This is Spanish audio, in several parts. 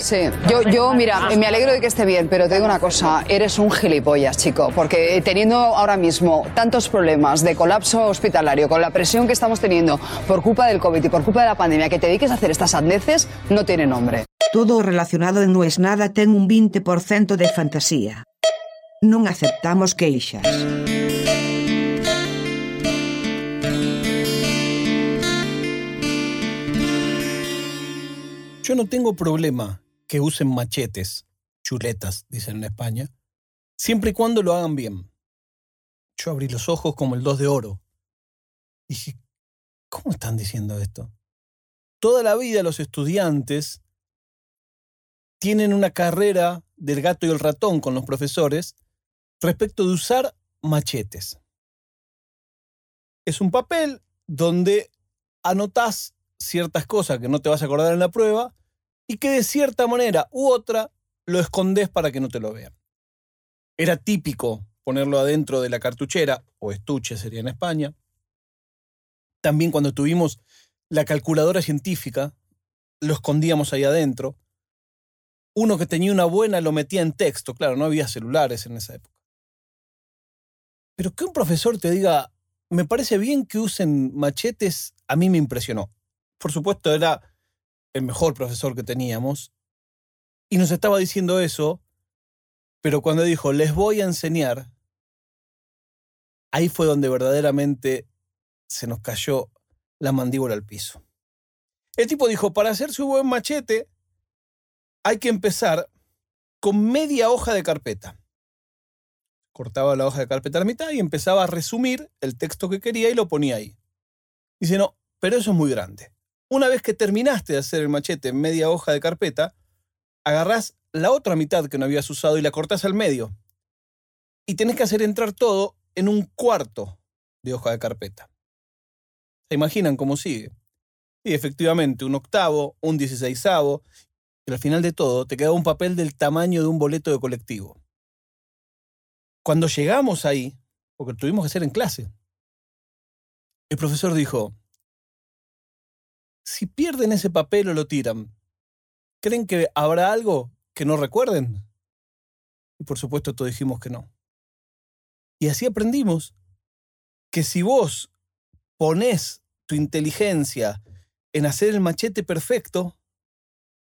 Sí, yo, yo, mira, me alegro de que esté bien, pero te digo una cosa, eres un gilipollas, chico, porque teniendo ahora mismo tantos problemas de colapso hospitalario, con la presión que estamos teniendo por culpa del COVID y por culpa de la pandemia, que te dediques a hacer estas sandeces, no tiene nombre. Todo relacionado en No es Nada ten un 20% de fantasía. Non aceptamos queixas. Yo no tengo problema que usen machetes, chuletas, dicen en España, siempre y cuando lo hagan bien. Yo abrí los ojos como el dos de oro. Dije, ¿cómo están diciendo esto? Toda la vida los estudiantes tienen una carrera del gato y el ratón con los profesores respecto de usar machetes. Es un papel donde anotás ciertas cosas que no te vas a acordar en la prueba y que de cierta manera u otra lo escondes para que no te lo vean. Era típico ponerlo adentro de la cartuchera, o estuche sería en España. También cuando tuvimos la calculadora científica, lo escondíamos ahí adentro. Uno que tenía una buena lo metía en texto, claro, no había celulares en esa época. Pero que un profesor te diga, me parece bien que usen machetes, a mí me impresionó. Por supuesto, era el mejor profesor que teníamos. Y nos estaba diciendo eso, pero cuando dijo, les voy a enseñar, ahí fue donde verdaderamente se nos cayó la mandíbula al piso. El tipo dijo, para hacer su buen machete, hay que empezar con media hoja de carpeta cortaba la hoja de carpeta a la mitad y empezaba a resumir el texto que quería y lo ponía ahí. Dice, no, pero eso es muy grande. Una vez que terminaste de hacer el machete en media hoja de carpeta, agarrás la otra mitad que no habías usado y la cortás al medio. Y tenés que hacer entrar todo en un cuarto de hoja de carpeta. ¿Se imaginan cómo sigue? Y efectivamente, un octavo, un dieciséisavo, y al final de todo te queda un papel del tamaño de un boleto de colectivo. Cuando llegamos ahí, porque tuvimos que hacer en clase, el profesor dijo, si pierden ese papel o lo tiran, ¿creen que habrá algo que no recuerden? Y por supuesto todos dijimos que no. Y así aprendimos que si vos pones tu inteligencia en hacer el machete perfecto,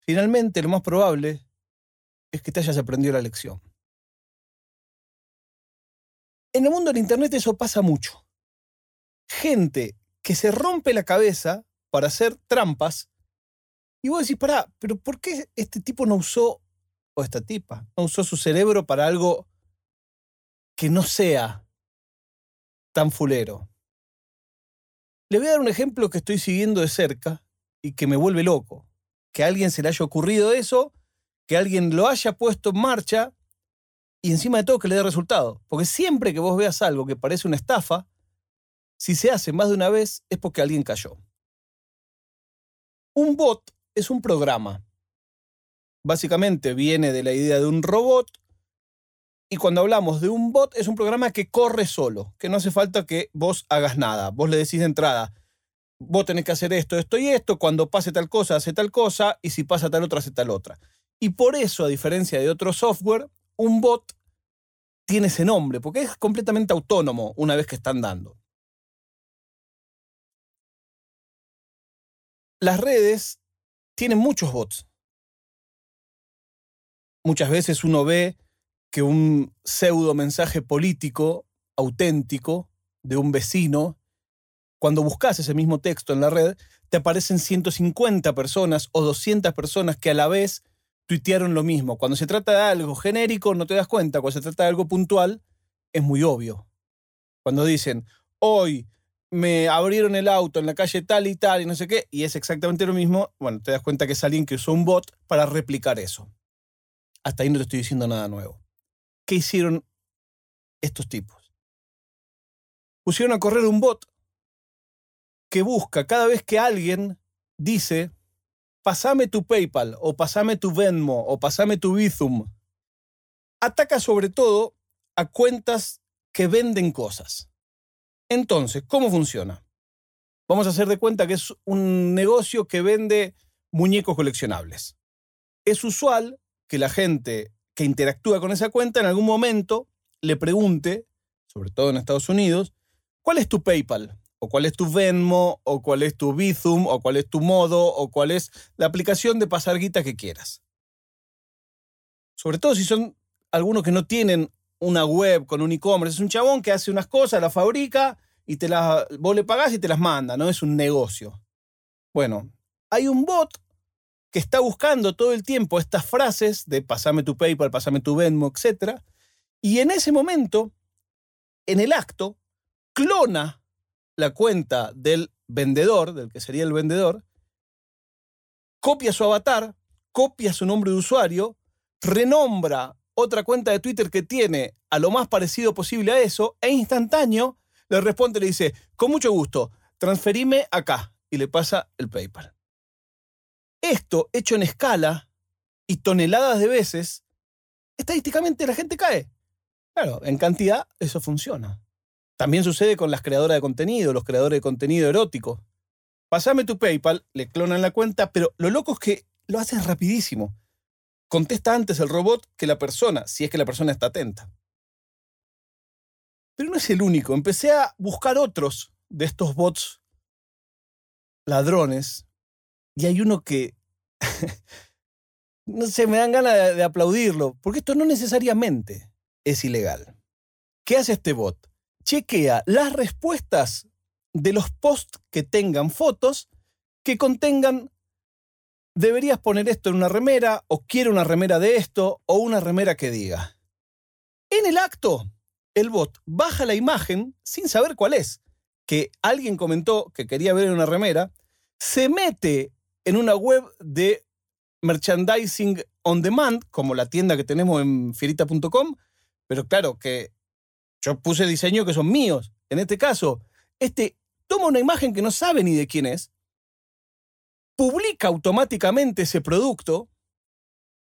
finalmente lo más probable es que te hayas aprendido la lección. En el mundo del Internet eso pasa mucho. Gente que se rompe la cabeza para hacer trampas y vos decís, pará, pero ¿por qué este tipo no usó, o esta tipa, no usó su cerebro para algo que no sea tan fulero? Le voy a dar un ejemplo que estoy siguiendo de cerca y que me vuelve loco. Que a alguien se le haya ocurrido eso, que alguien lo haya puesto en marcha y encima de todo que le dé resultado. Porque siempre que vos veas algo que parece una estafa, si se hace más de una vez es porque alguien cayó. Un bot es un programa. Básicamente viene de la idea de un robot y cuando hablamos de un bot es un programa que corre solo, que no hace falta que vos hagas nada. Vos le decís de entrada, vos tenés que hacer esto, esto y esto, cuando pase tal cosa, hace tal cosa, y si pasa tal otra, hace tal otra. Y por eso, a diferencia de otro software, un bot tiene ese nombre, porque es completamente autónomo una vez que está andando. Las redes tienen muchos bots. Muchas veces uno ve que un pseudo mensaje político auténtico de un vecino, cuando buscas ese mismo texto en la red, te aparecen 150 personas o 200 personas que a la vez tuitearon lo mismo. Cuando se trata de algo genérico no te das cuenta, cuando se trata de algo puntual es muy obvio. Cuando dicen, hoy me abrieron el auto en la calle tal y tal y no sé qué, y es exactamente lo mismo, bueno, te das cuenta que es alguien que usó un bot para replicar eso. Hasta ahí no te estoy diciendo nada nuevo. ¿Qué hicieron estos tipos? Pusieron a correr un bot que busca cada vez que alguien dice pasame tu PayPal o pasame tu Venmo o pasame tu Bizum. Ataca sobre todo a cuentas que venden cosas. Entonces, ¿cómo funciona? Vamos a hacer de cuenta que es un negocio que vende muñecos coleccionables. es usual que la gente que interactúa con esa cuenta en algún momento le pregunte, sobre todo en Estados Unidos, ¿cuál es tu PayPal? o cuál es tu Venmo, o cuál es tu Bizum, o cuál es tu Modo, o cuál es la aplicación de pasar guita que quieras. Sobre todo si son algunos que no tienen una web con un e-commerce. Es un chabón que hace unas cosas, las fabrica y te las, vos le pagás y te las manda, no es un negocio. Bueno, hay un bot que está buscando todo el tiempo estas frases de pasame tu PayPal, pasame tu Venmo, etc. Y en ese momento, en el acto, clona la cuenta del vendedor, del que sería el vendedor, copia su avatar, copia su nombre de usuario, renombra otra cuenta de Twitter que tiene a lo más parecido posible a eso, e instantáneo le responde le dice, con mucho gusto, transferime acá, y le pasa el PayPal. Esto, hecho en escala y toneladas de veces, estadísticamente la gente cae. Claro, en cantidad eso funciona. También sucede con las creadoras de contenido, los creadores de contenido erótico. Pasame tu PayPal, le clonan la cuenta, pero lo loco es que lo haces rapidísimo. Contesta antes el robot que la persona, si es que la persona está atenta. Pero no es el único. Empecé a buscar otros de estos bots ladrones y hay uno que, no sé, me dan ganas de, de aplaudirlo, porque esto no necesariamente es ilegal. ¿Qué hace este bot? chequea las respuestas de los posts que tengan fotos que contengan deberías poner esto en una remera o quiero una remera de esto o una remera que diga. En el acto, el bot baja la imagen sin saber cuál es, que alguien comentó que quería ver una remera, se mete en una web de merchandising on demand, como la tienda que tenemos en fierita.com, pero claro que yo puse diseños que son míos. En este caso, este toma una imagen que no sabe ni de quién es, publica automáticamente ese producto,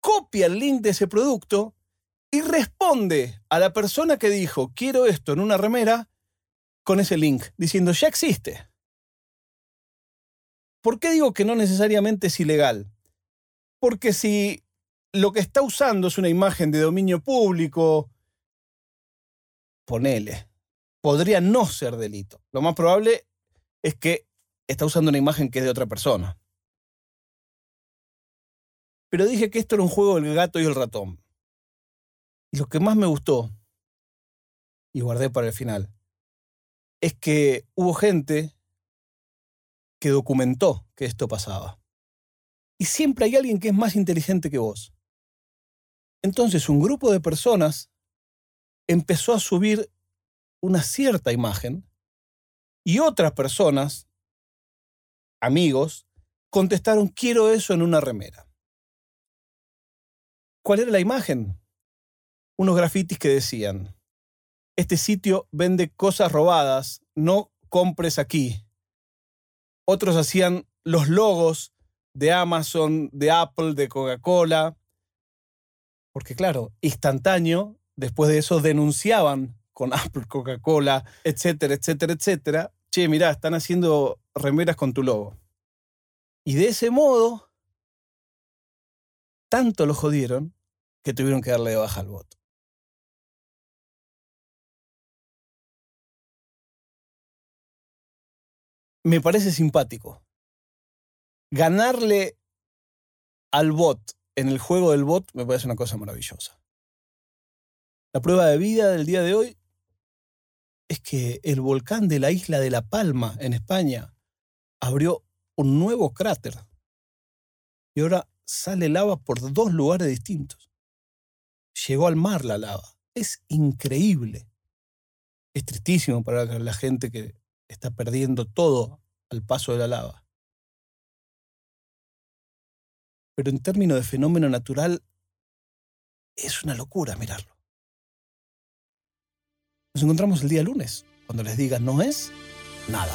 copia el link de ese producto y responde a la persona que dijo, quiero esto en una remera, con ese link, diciendo, ya existe. ¿Por qué digo que no necesariamente es ilegal? Porque si lo que está usando es una imagen de dominio público, ponele, podría no ser delito. Lo más probable es que está usando una imagen que es de otra persona. Pero dije que esto era un juego del gato y el ratón. Y lo que más me gustó, y guardé para el final, es que hubo gente que documentó que esto pasaba. Y siempre hay alguien que es más inteligente que vos. Entonces un grupo de personas empezó a subir una cierta imagen y otras personas, amigos, contestaron, quiero eso en una remera. ¿Cuál era la imagen? Unos grafitis que decían, este sitio vende cosas robadas, no compres aquí. Otros hacían los logos de Amazon, de Apple, de Coca-Cola. Porque claro, instantáneo Después de eso denunciaban con Apple, Coca-Cola, etcétera, etcétera, etcétera. Che, mirá, están haciendo remeras con tu logo. Y de ese modo, tanto lo jodieron que tuvieron que darle de baja al voto. Me parece simpático. Ganarle al bot en el juego del bot me parece una cosa maravillosa. La prueba de vida del día de hoy es que el volcán de la isla de La Palma, en España, abrió un nuevo cráter. Y ahora sale lava por dos lugares distintos. Llegó al mar la lava. Es increíble. Es tristísimo para la gente que está perdiendo todo al paso de la lava. Pero en términos de fenómeno natural, es una locura mirarlo. Nos encontramos el día lunes, cuando les diga no es nada.